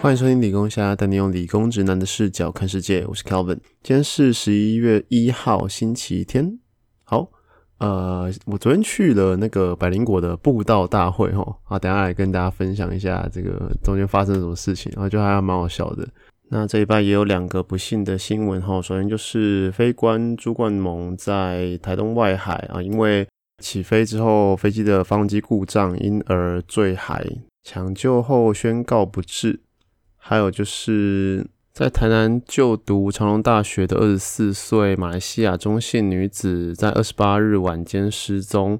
欢迎收听理工虾，带你用理工直男的视角看世界。我是 Calvin，今天是十一月一号，星期天。好，呃，我昨天去了那个百灵果的布道大会，哈，啊，等下来跟大家分享一下这个中间发生了什么事情，然后就还蛮好笑的。那这一拜也有两个不幸的新闻，哈，首先就是飞官朱冠蒙在台东外海啊，因为起飞之后飞机的发动机故障，因而坠海，抢救后宣告不治。还有就是在台南就读长隆大学的二十四岁马来西亚中性女子，在二十八日晚间失踪，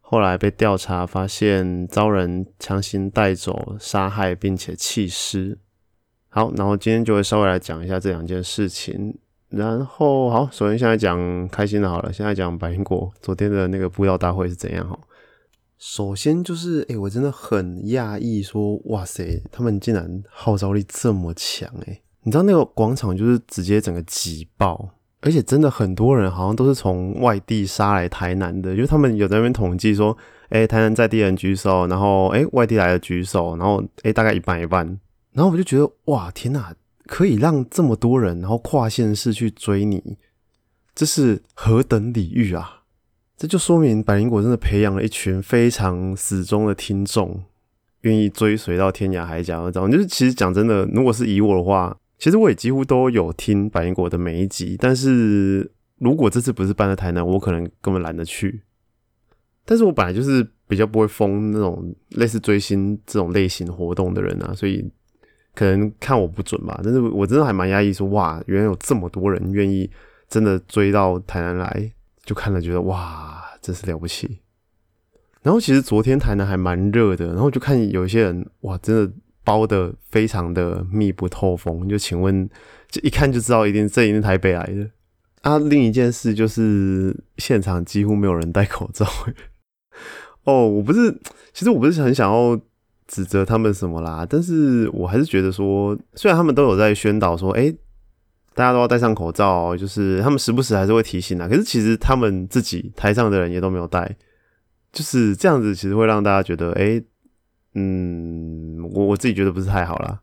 后来被调查发现遭人强行带走、杀害，并且弃尸。好，然后今天就会稍微来讲一下这两件事情。然后好，首先现在讲开心的好了，现在讲百灵果昨天的那个布道大会是怎样哈。首先就是，哎，我真的很讶异，说，哇塞，他们竟然号召力这么强，哎，你知道那个广场就是直接整个挤爆，而且真的很多人好像都是从外地杀来台南的，因为他们有在那边统计说，哎，台南在地人举手，然后哎外地来的举手，然后哎大概一半一半，然后我就觉得，哇，天哪，可以让这么多人然后跨县市去追你，这是何等礼遇啊！这就说明百灵果真的培养了一群非常死忠的听众，愿意追随到天涯海角那种。就是其实讲真的，如果是以我的话，其实我也几乎都有听百灵果的每一集。但是如果这次不是搬在台南，我可能根本懒得去。但是我本来就是比较不会封那种类似追星这种类型活动的人啊，所以可能看我不准吧。但是我真的还蛮压抑，说哇，原来有这么多人愿意真的追到台南来。就看了，觉得哇，真是了不起。然后其实昨天台南还蛮热的，然后就看有一些人哇，真的包的非常的密不透风。就请问，就一看就知道一定这一定台北来的啊。另一件事就是现场几乎没有人戴口罩。哦，我不是，其实我不是很想要指责他们什么啦，但是我还是觉得说，虽然他们都有在宣导说，哎。大家都要戴上口罩，就是他们时不时还是会提醒啊。可是其实他们自己台上的人也都没有戴，就是这样子，其实会让大家觉得，哎，嗯，我我自己觉得不是太好啦。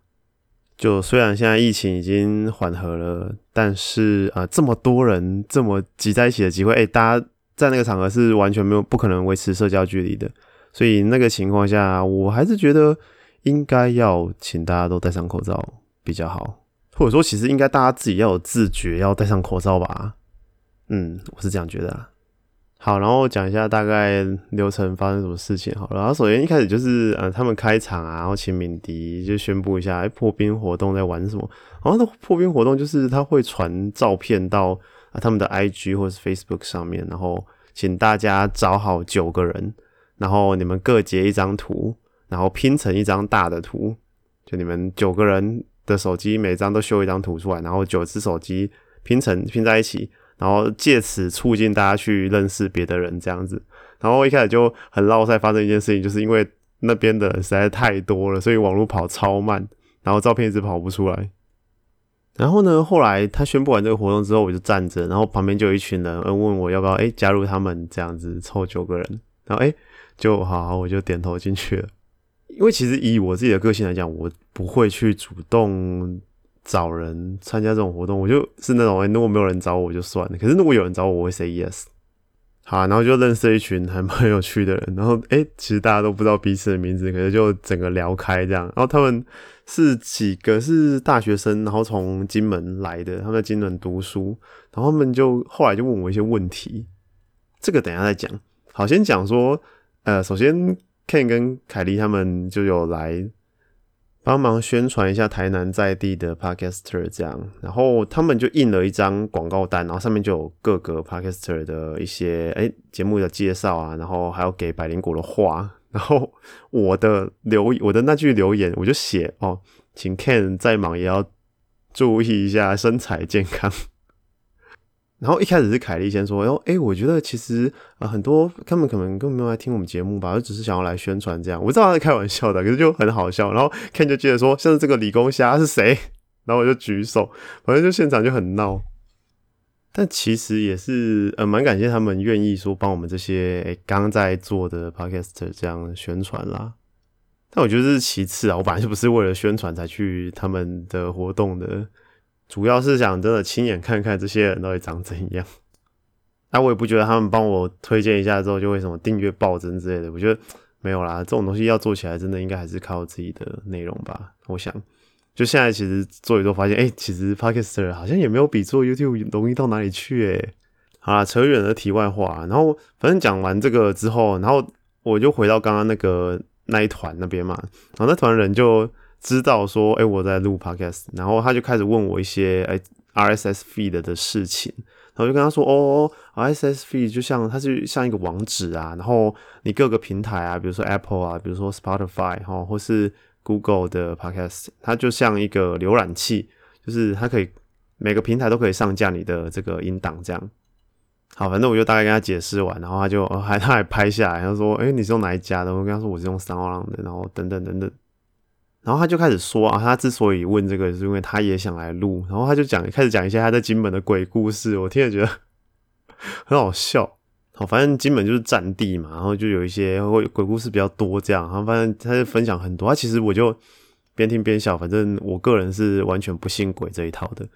就虽然现在疫情已经缓和了，但是啊，这么多人这么挤在一起的机会，哎，大家在那个场合是完全没有不可能维持社交距离的，所以那个情况下，我还是觉得应该要请大家都戴上口罩比较好。或者说，其实应该大家自己要有自觉，要戴上口罩吧。嗯，我是这样觉得。好，然后讲一下大概流程发生什么事情。好，然后首先一开始就是呃，他们开场啊，然后请敏迪就宣布一下，哎，破冰活动在玩什么。然后那破冰活动就是他会传照片到啊他们的 IG 或是 Facebook 上面，然后请大家找好九个人，然后你们各截一张图，然后拼成一张大的图，就你们九个人。的手机每张都修一张图出来，然后九只手机拼成拼在一起，然后借此促进大家去认识别的人这样子。然后一开始就很绕赛，发生一件事情，就是因为那边的实在太多了，所以网络跑超慢，然后照片一直跑不出来。然后呢，后来他宣布完这个活动之后，我就站着，然后旁边就有一群人问我要不要哎加入他们这样子凑九个人，然后哎就好我就点头进去了。因为其实以我自己的个性来讲，我不会去主动找人参加这种活动，我就是那种哎，如果没有人找我就算了。可是如果有人找我，我会 say yes。好，然后就认识一群还蛮有趣的人。然后哎，其实大家都不知道彼此的名字，可是就整个聊开这样。然后他们是几个是大学生，然后从金门来的，他们在金门读书。然后他们就后来就问我一些问题，这个等下再讲。好，先讲说，呃，首先。Ken 跟凯莉他们就有来帮忙宣传一下台南在地的 Podcaster，这样，然后他们就印了一张广告单，然后上面就有各个 Podcaster 的一些哎节目的介绍啊，然后还有给百灵果的话，然后我的留我的那句留言我就写哦，请 Ken 再忙也要注意一下身材健康。然后一开始是凯莉先说：“然后，哎，我觉得其实啊，很多他们可能根本没有来听我们节目吧，就只是想要来宣传这样。我知道他在开玩笑的，可是就很好笑。然后 Ken 就接着说：像是这个理工虾是谁？然后我就举手，反正就现场就很闹。但其实也是呃，蛮感谢他们愿意说帮我们这些刚在做的 podcast 这样宣传啦。但我觉得这是其次啊，我本来就不是为了宣传才去他们的活动的，主要是想真的亲眼看看这些人到底长怎样。那 我也不觉得他们帮我推荐一下之后就会什么订阅暴增之类的，我觉得没有啦，这种东西要做起来真的应该还是靠自己的内容吧。我想，就现在其实做一做发现，哎，其实 Podcaster 好像也没有比做 YouTube 容易到哪里去诶。好啦，扯远了题外话，然后反正讲完这个之后，然后我就回到刚刚那个那一团那边嘛，然后那团人就知道说，哎，我在录 Podcast，然后他就开始问我一些哎 RSS feed 的事情。我就跟他说：“哦，RSS feed 就像它是像一个网址啊，然后你各个平台啊，比如说 Apple 啊，比如说 Spotify 哈，或是 Google 的 Podcast，它就像一个浏览器，就是它可以每个平台都可以上架你的这个音档这样。好，反正我就大概跟他解释完，然后他就还他还拍下来，他说：哎，你是用哪一家的？我跟他说我是用三浪的，然后等等等等。”然后他就开始说啊，他之所以问这个，是因为他也想来录。然后他就讲，开始讲一些他在金门的鬼故事，我听了觉得 很好笑。好，反正金门就是战地嘛，然后就有一些鬼故事比较多这样。然后反正他就分享很多，他其实我就边听边笑。反正我个人是完全不信鬼这一套的。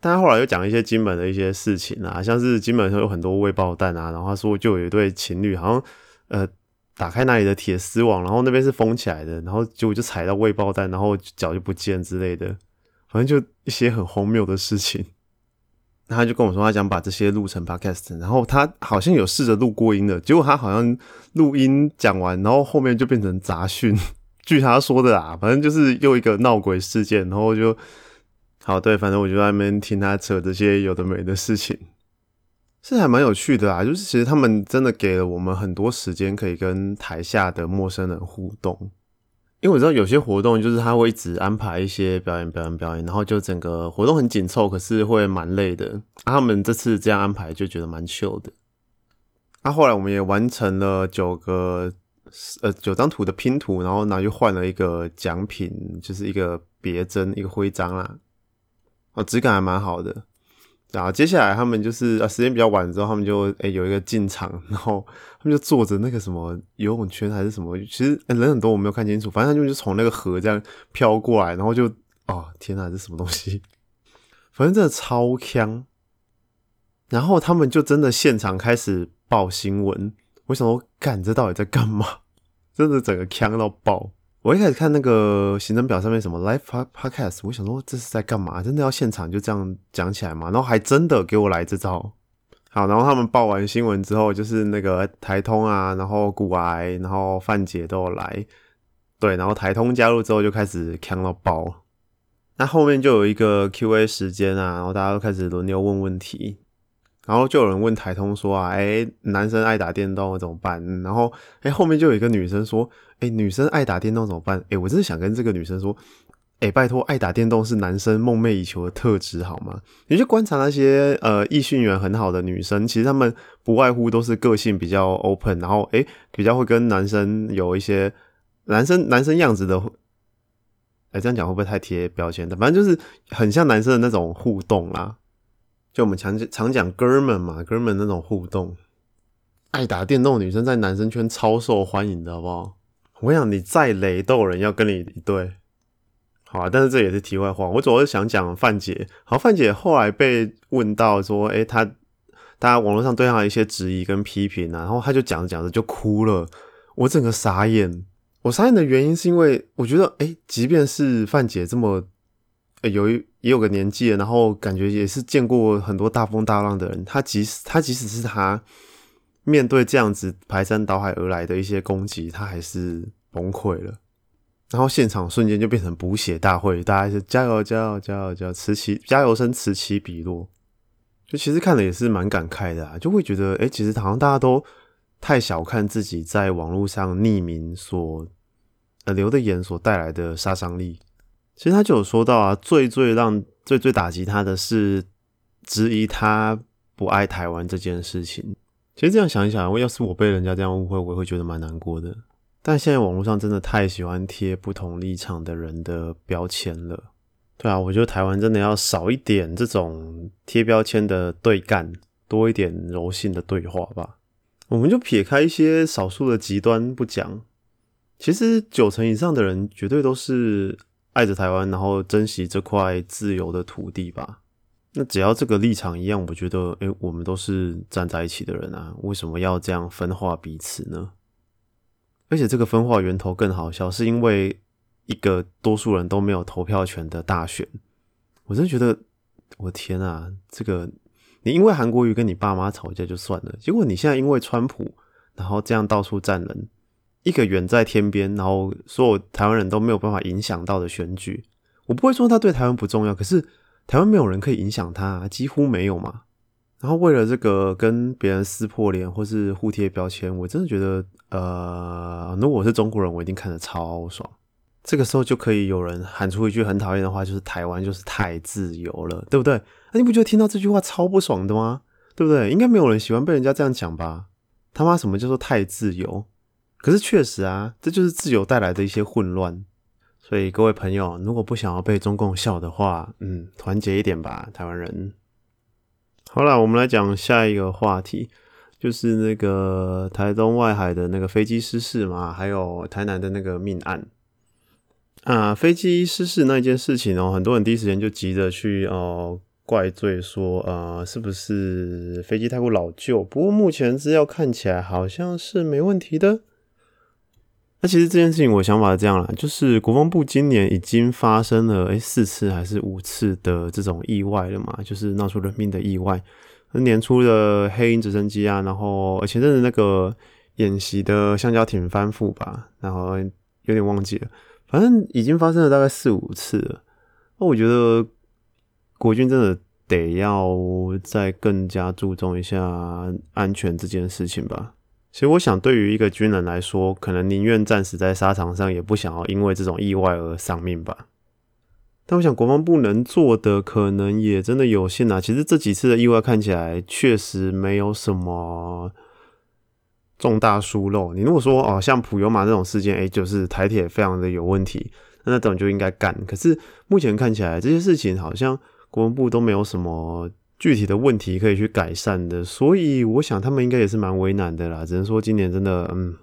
但他后来又讲一些金门的一些事情啊，像是金门有很多未爆弹啊，然后他说就有一对情侣，好像呃。打开那里的铁丝网，然后那边是封起来的，然后结果就踩到未爆弹，然后脚就不见之类的，反正就一些很荒谬的事情。他就跟我说，他想把这些录成 podcast，然后他好像有试着录过音的，结果他好像录音讲完，然后后面就变成杂讯。据他说的啊，反正就是又一个闹鬼事件，然后就好对，反正我就在那边听他扯这些有的没的事情。是还蛮有趣的啊，就是其实他们真的给了我们很多时间可以跟台下的陌生人互动，因为我知道有些活动就是他会一直安排一些表演、表演、表演，然后就整个活动很紧凑，可是会蛮累的。他们这次这样安排就觉得蛮秀的。那后来我们也完成了九个呃九张图的拼图，然后拿去换了一个奖品，就是一个别针、一个徽章啦，哦，质感还蛮好的。然后接下来他们就是啊，时间比较晚之后，他们就诶有一个进场，然后他们就坐着那个什么游泳圈还是什么，其实人很多，我没有看清楚。反正他们就从那个河这样飘过来，然后就哦天哪，这什么东西？反正真的超香。然后他们就真的现场开始报新闻，我想说，干这到底在干嘛？真的整个呛到爆。我一开始看那个行程表上面什么 live podcast，我想说这是在干嘛？真的要现场就这样讲起来吗？然后还真的给我来这招。好，然后他们报完新闻之后，就是那个台通啊，然后古癌，然后范姐都有来。对，然后台通加入之后就开始强到包。那后面就有一个 Q&A 时间啊，然后大家都开始轮流问问题。然后就有人问台通说啊，哎，男生爱打电动怎么办？然后哎，后面就有一个女生说，哎，女生爱打电动怎么办？哎，我真的想跟这个女生说，哎，拜托，爱打电动是男生梦寐以求的特质，好吗？你去观察那些呃，异性缘很好的女生，其实她们不外乎都是个性比较 open，然后哎，比较会跟男生有一些男生男生样子的，哎，这样讲会不会太贴标签的？反正就是很像男生的那种互动啦。就我们常常讲哥们嘛，哥们那种互动，爱打电动女生在男生圈超受欢迎的，好不好？我想你再雷都有人要跟你一对，好啊。但是这也是题外话，我主要是想讲范姐。好，范姐后来被问到说，哎，她大家网络上对她一些质疑跟批评啊，然后她就讲着讲着就哭了，我整个傻眼。我傻眼的原因是因为我觉得，哎，即便是范姐这么。有一也有个年纪了，然后感觉也是见过很多大风大浪的人。他即使他即使是他面对这样子排山倒海而来的一些攻击，他还是崩溃了。然后现场瞬间就变成补血大会，大家就加油加油加油加油，此起加油声此起彼落。就其实看了也是蛮感慨的啊，就会觉得哎，其实好像大家都太小看自己在网络上匿名所呃留的言所带来的杀伤力。其实他就有说到啊，最最让最最打击他的是质疑他不爱台湾这件事情。其实这样想一想，我要是我被人家这样误会，我也会觉得蛮难过的。但现在网络上真的太喜欢贴不同立场的人的标签了。对啊，我觉得台湾真的要少一点这种贴标签的对干，多一点柔性的对话吧。我们就撇开一些少数的极端不讲。其实九成以上的人绝对都是爱着台湾，然后珍惜这块自由的土地吧。那只要这个立场一样，我觉得，诶，我们都是站在一起的人啊，为什么要这样分化彼此呢？而且这个分化源头更好笑，是因为一个多数人都没有投票权的大选。我真的觉得，我天啊，这个你因为韩国瑜跟你爸妈吵架就算了，结果你现在因为川普，然后这样到处站人。一个远在天边，然后所有台湾人都没有办法影响到的选举，我不会说他对台湾不重要，可是台湾没有人可以影响他，几乎没有嘛。然后为了这个跟别人撕破脸或是互贴标签，我真的觉得，呃，如果我是中国人，我一定看得超爽。这个时候就可以有人喊出一句很讨厌的话，就是台湾就是太自由了，对不对？那你不觉得听到这句话超不爽的吗？对不对？应该没有人喜欢被人家这样讲吧？他妈什么叫做太自由？可是确实啊，这就是自由带来的一些混乱。所以各位朋友，如果不想要被中共笑的话，嗯，团结一点吧，台湾人。好了，我们来讲下一个话题，就是那个台东外海的那个飞机失事嘛，还有台南的那个命案啊。飞机失事那件事情哦，很多人第一时间就急着去哦怪罪说，呃，是不是飞机太过老旧？不过目前资料看起来好像是没问题的。那其实这件事情，我想法是这样啦，就是国防部今年已经发生了诶四次还是五次的这种意外了嘛，就是闹出人命的意外。年初的黑鹰直升机啊，然后前阵子那个演习的橡胶艇翻覆吧，然后有点忘记了，反正已经发生了大概四五次了。那我觉得国军真的得要再更加注重一下安全这件事情吧。其实我想，对于一个军人来说，可能宁愿战死在沙场上，也不想要因为这种意外而丧命吧。但我想，国防部能做的可能也真的有限啊。其实这几次的意外看起来确实没有什么重大疏漏。你如果说哦，像普悠玛这种事件，哎，就是台铁非常的有问题，那那种就应该干。可是目前看起来，这些事情好像国防部都没有什么。具体的问题可以去改善的，所以我想他们应该也是蛮为难的啦。只能说今年真的，嗯，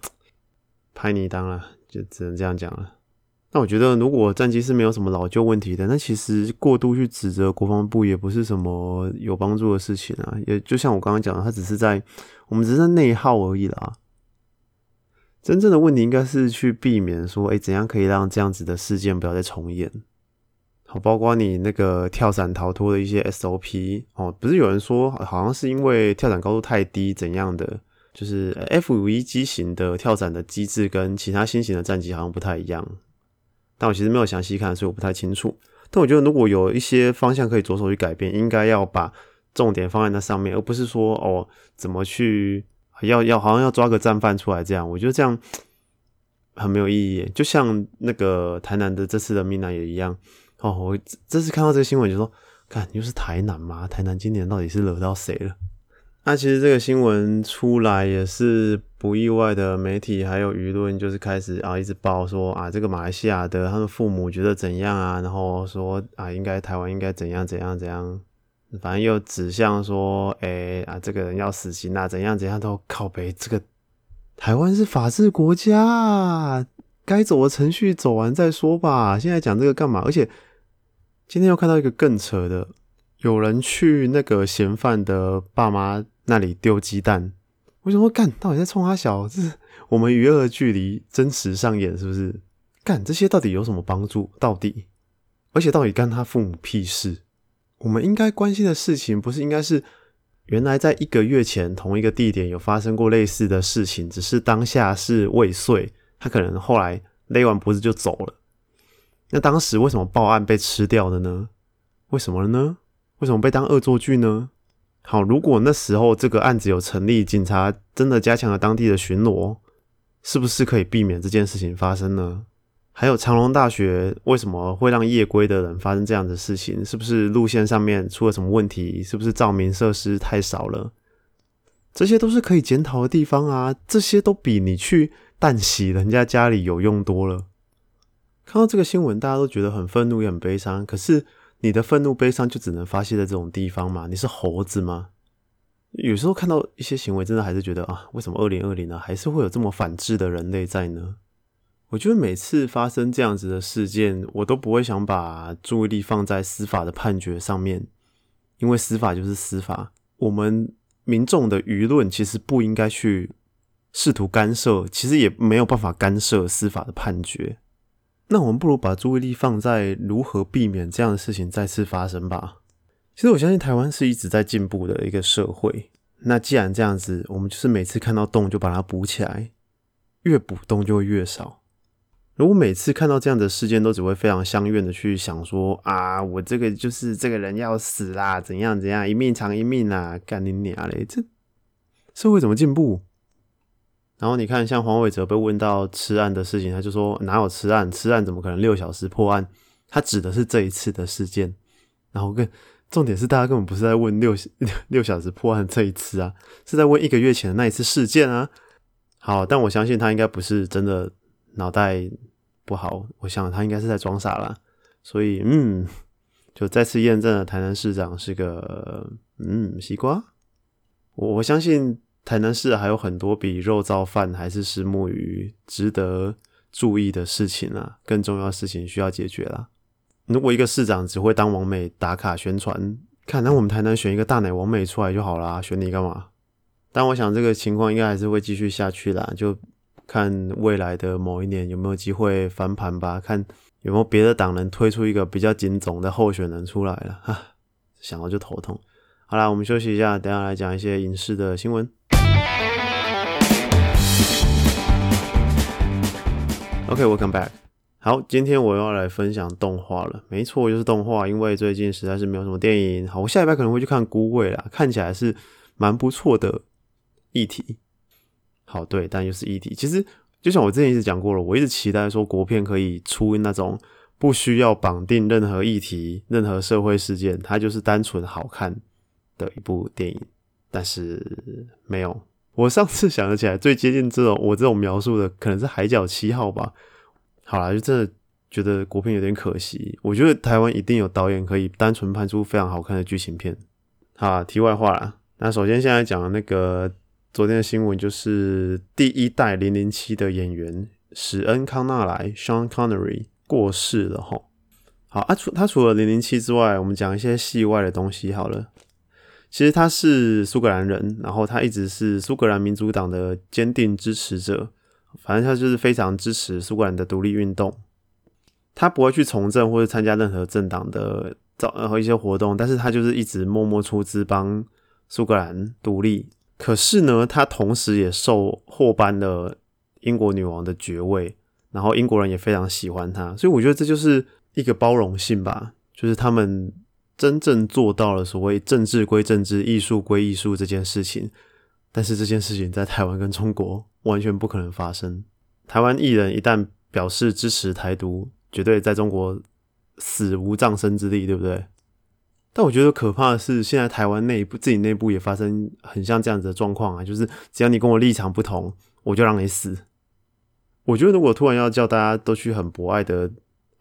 拍你当了，就只能这样讲了。那我觉得，如果战机是没有什么老旧问题的，那其实过度去指责国防部也不是什么有帮助的事情啊。也就像我刚刚讲的，他只是在我们只是在内耗而已啦。真正的问题应该是去避免说，哎，怎样可以让这样子的事件不要再重演。好，包括你那个跳伞逃脱的一些 SOP 哦，不是有人说好像是因为跳伞高度太低怎样的，就是 F 五一机型的跳伞的机制跟其他新型的战机好像不太一样，但我其实没有详细看，所以我不太清楚。但我觉得如果有一些方向可以着手去改变，应该要把重点放在那上面，而不是说哦怎么去要要好像要抓个战犯出来这样，我觉得这样很没有意义。就像那个台南的这次的命案也一样。哦，我这次看到这个新闻就说，看又是台南吗？台南今年到底是惹到谁了？那其实这个新闻出来也是不意外的，媒体还有舆论就是开始啊一直报说啊这个马来西亚的他们父母觉得怎样啊，然后说啊应该台湾应该怎样怎样怎样，反正又指向说哎啊这个人要死刑啊怎样怎样都靠北，这个台湾是法治国家，该走的程序走完再说吧，现在讲这个干嘛？而且。今天又看到一个更扯的，有人去那个嫌犯的爸妈那里丢鸡蛋，为什么干？到底在冲他小？这是我们娱乐距离真实上演是不是？干这些到底有什么帮助？到底？而且到底干他父母屁事？我们应该关心的事情不是应该是原来在一个月前同一个地点有发生过类似的事情，只是当下是未遂，他可能后来勒完脖子就走了。那当时为什么报案被吃掉的呢？为什么呢？为什么被当恶作剧呢？好，如果那时候这个案子有成立，警察真的加强了当地的巡逻，是不是可以避免这件事情发生呢？还有长隆大学为什么会让夜归的人发生这样的事情？是不是路线上面出了什么问题？是不是照明设施太少了？这些都是可以检讨的地方啊！这些都比你去淡洗人家家里有用多了。看到这个新闻，大家都觉得很愤怒也很悲伤。可是你的愤怒、悲伤就只能发泄在这种地方吗？你是猴子吗？有时候看到一些行为，真的还是觉得啊，为什么二零二零呢，还是会有这么反智的人类在呢？我觉得每次发生这样子的事件，我都不会想把注意力放在司法的判决上面，因为司法就是司法，我们民众的舆论其实不应该去试图干涉，其实也没有办法干涉司法的判决。那我们不如把注意力放在如何避免这样的事情再次发生吧。其实我相信台湾是一直在进步的一个社会。那既然这样子，我们就是每次看到洞就把它补起来，越补洞就会越少。如果每次看到这样的事件，都只会非常相怨的去想说啊，我这个就是这个人要死啦，怎样怎样，一命偿一命啊，干你娘嘞！这社会怎么进步？然后你看，像黄伟哲被问到吃案的事情，他就说哪有吃案？吃案怎么可能六小时破案？他指的是这一次的事件。然后跟重点是，大家根本不是在问六 六小时破案这一次啊，是在问一个月前的那一次事件啊。好，但我相信他应该不是真的脑袋不好，我想他应该是在装傻了。所以，嗯，就再次验证了台南市长是个嗯西瓜。我我相信。台南市还有很多比肉燥饭还是石目鱼值得注意的事情啊，更重要的事情需要解决啦。如果一个市长只会当王美打卡宣传，看那我们台南选一个大奶王美出来就好啦，选你干嘛？但我想这个情况应该还是会继续下去啦，就看未来的某一年有没有机会翻盘吧，看有没有别的党能推出一个比较紧总的候选人出来了哈，想到就头痛。好啦，我们休息一下，等下来讲一些影视的新闻。OK，welcome back。好，今天我要来分享动画了。没错，就是动画，因为最近实在是没有什么电影。好，我下礼拜可能会去看《孤味》啦，看起来是蛮不错的议题。好，对，但又是议题。其实就像我之前一直讲过了，我一直期待说国片可以出那种不需要绑定任何议题、任何社会事件，它就是单纯好看的一部电影。但是没有。我上次想得起来最接近这种我这种描述的，可能是《海角七号》吧。好啦，就真的觉得国片有点可惜。我觉得台湾一定有导演可以单纯拍出非常好看的剧情片。好，题外话啦。那首先现在讲的那个昨天的新闻，就是第一代零零七的演员史恩康纳莱 （Sean Connery） 过世了哈。好啊，除他除了零零七之外，我们讲一些戏外的东西好了。其实他是苏格兰人，然后他一直是苏格兰民主党的坚定支持者。反正他就是非常支持苏格兰的独立运动。他不会去从政或者参加任何政党的造和一些活动，但是他就是一直默默出资帮苏格兰独立。可是呢，他同时也受获颁了英国女王的爵位，然后英国人也非常喜欢他。所以我觉得这就是一个包容性吧，就是他们。真正做到了所谓政治归政治、艺术归艺术这件事情，但是这件事情在台湾跟中国完全不可能发生。台湾艺人一旦表示支持台独，绝对在中国死无葬身之地，对不对？但我觉得可怕的是，现在台湾内部自己内部也发生很像这样子的状况啊，就是只要你跟我立场不同，我就让你死。我觉得如果突然要叫大家都去很博爱的。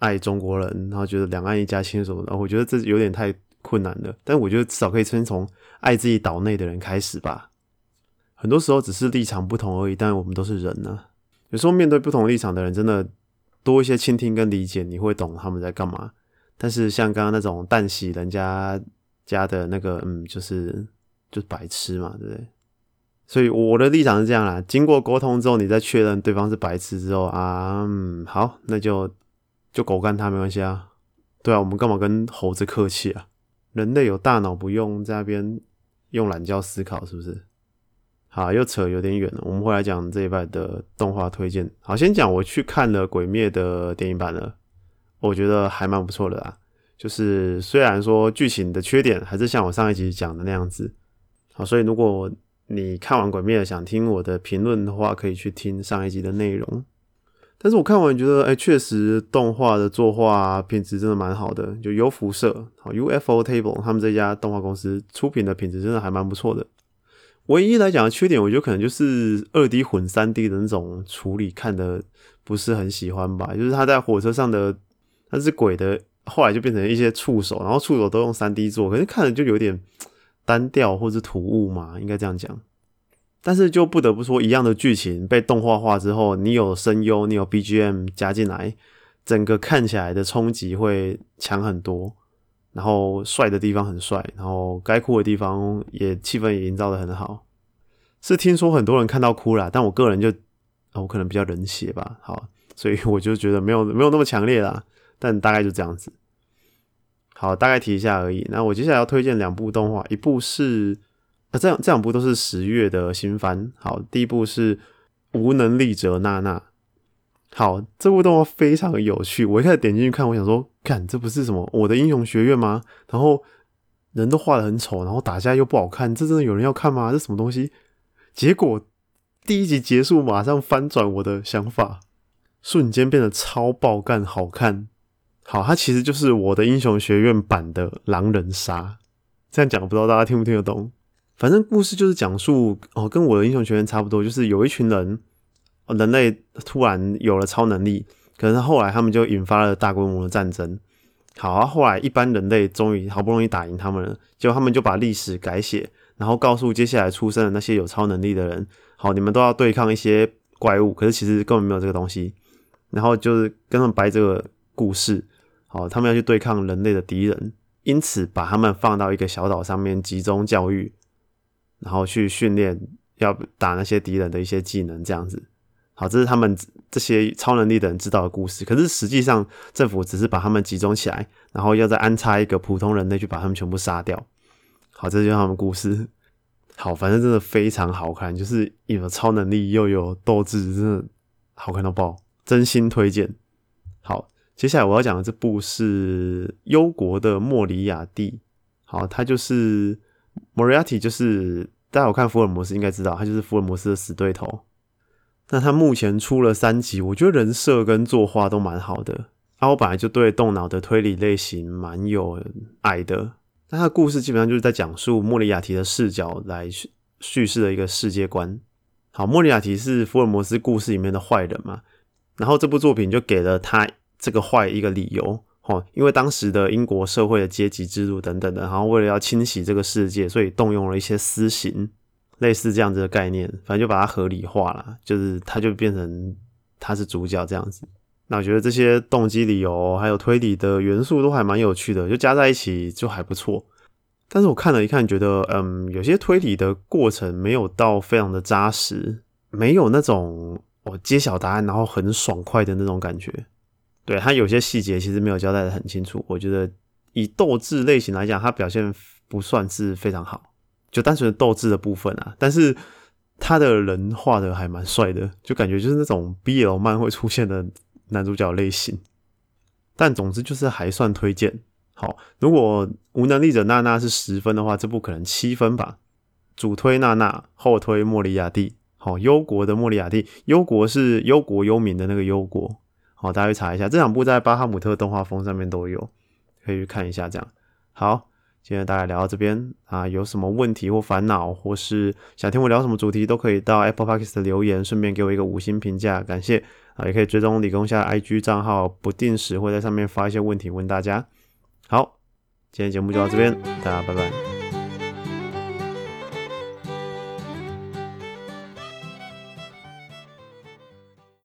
爱中国人，然后觉得两岸一家亲什么的，我觉得这有点太困难了。但我觉得至少可以先从爱自己岛内的人开始吧。很多时候只是立场不同而已，但我们都是人呢。有时候面对不同立场的人，真的多一些倾听跟理解，你会懂他们在干嘛。但是像刚刚那种淡洗人家家的那个，嗯，就是就是白痴嘛，对不对？所以我的立场是这样啦。经过沟通之后，你再确认对方是白痴之后啊，嗯，好，那就。就狗干他没关系啊，对啊，我们干嘛跟猴子客气啊？人类有大脑不用在那边用懒觉思考，是不是？好，又扯有点远了。我们会来讲这一版的动画推荐。好，先讲我去看了《鬼灭》的电影版了，我觉得还蛮不错的啊。就是虽然说剧情的缺点还是像我上一集讲的那样子，好，所以如果你看完《鬼灭》想听我的评论的话，可以去听上一集的内容。但是我看完觉得，哎，确实动画的作画品质真的蛮好的，就有辐射，好 UFO Table 他们这家动画公司出品的品质真的还蛮不错的。唯一来讲的缺点，我觉得可能就是二 D 混三 D 的那种处理，看的不是很喜欢吧。就是他在火车上的那只鬼的，后来就变成一些触手，然后触手都用三 D 做，可是看着就有点单调或者突兀嘛，应该这样讲。但是就不得不说，一样的剧情被动画化之后，你有声优，你有 BGM 加进来，整个看起来的冲击会强很多。然后帅的地方很帅，然后该哭的地方也气氛也营造的很好。是听说很多人看到哭了，但我个人就，我可能比较冷血吧，好，所以我就觉得没有没有那么强烈啦。但大概就这样子。好，大概提一下而已。那我接下来要推荐两部动画，一部是。啊这样这两部都是十月的新番。好，第一部是《无能力者娜娜》。好，这部动画非常有趣。我一开始点进去看，我想说，看这不是什么我的英雄学院吗？然后人都画的很丑，然后打架又不好看，这真的有人要看吗？这什么东西？结果第一集结束，马上翻转我的想法，瞬间变得超爆干好看。好，它其实就是我的英雄学院版的狼人杀。这样讲不知道大家听不听得懂？反正故事就是讲述哦，跟我的英雄学院差不多，就是有一群人，人类突然有了超能力，可是后来他们就引发了大规模的战争。好啊，后来一般人类终于好不容易打赢他们了，结果他们就把历史改写，然后告诉接下来出生的那些有超能力的人，好，你们都要对抗一些怪物，可是其实根本没有这个东西，然后就是跟他们掰这个故事，好，他们要去对抗人类的敌人，因此把他们放到一个小岛上面集中教育。然后去训练要打那些敌人的一些技能，这样子。好，这是他们这些超能力的人知道的故事。可是实际上，政府只是把他们集中起来，然后要再安插一个普通人类去把他们全部杀掉。好，这就是他们故事。好，反正真的非常好看，就是有超能力又有斗志，真的好看到爆，真心推荐。好，接下来我要讲的这部是《忧国的莫里亚蒂》。好，它就是。莫里亚蒂就是大家有看福尔摩斯应该知道，他就是福尔摩斯的死对头。那他目前出了三集，我觉得人设跟作画都蛮好的。啊，我本来就对动脑的推理类型蛮有爱的。那他的故事基本上就是在讲述莫里亚蒂的视角来叙事的一个世界观。好，莫里亚蒂是福尔摩斯故事里面的坏人嘛，然后这部作品就给了他这个坏一个理由。哦，因为当时的英国社会的阶级制度等等的，然后为了要清洗这个世界，所以动用了一些私刑，类似这样子的概念，反正就把它合理化了，就是他就变成他是主角这样子。那我觉得这些动机理由还有推理的元素都还蛮有趣的，就加在一起就还不错。但是我看了一看，觉得嗯，有些推理的过程没有到非常的扎实，没有那种我揭晓答案然后很爽快的那种感觉。对他有些细节其实没有交代的很清楚，我觉得以斗志类型来讲，他表现不算是非常好，就单纯的斗志的部分啊。但是他的人画的还蛮帅的，就感觉就是那种 BL 漫会出现的男主角类型。但总之就是还算推荐。好，如果无能力者娜娜是十分的话，这部可能七分吧。主推娜娜，后推莫里亚蒂。好，忧国的莫里亚蒂，忧国是忧国忧民的那个忧国。好，大家去查一下，这两部在巴哈姆特动画风上面都有，可以去看一下。这样好，今天大家聊到这边啊，有什么问题或烦恼，或是想听我聊什么主题，都可以到 Apple Podcast 留言，顺便给我一个五星评价，感谢啊！也可以追踪理工下 IG 账号，不定时会在上面发一些问题问大家。好，今天节目就到这边，大家拜拜。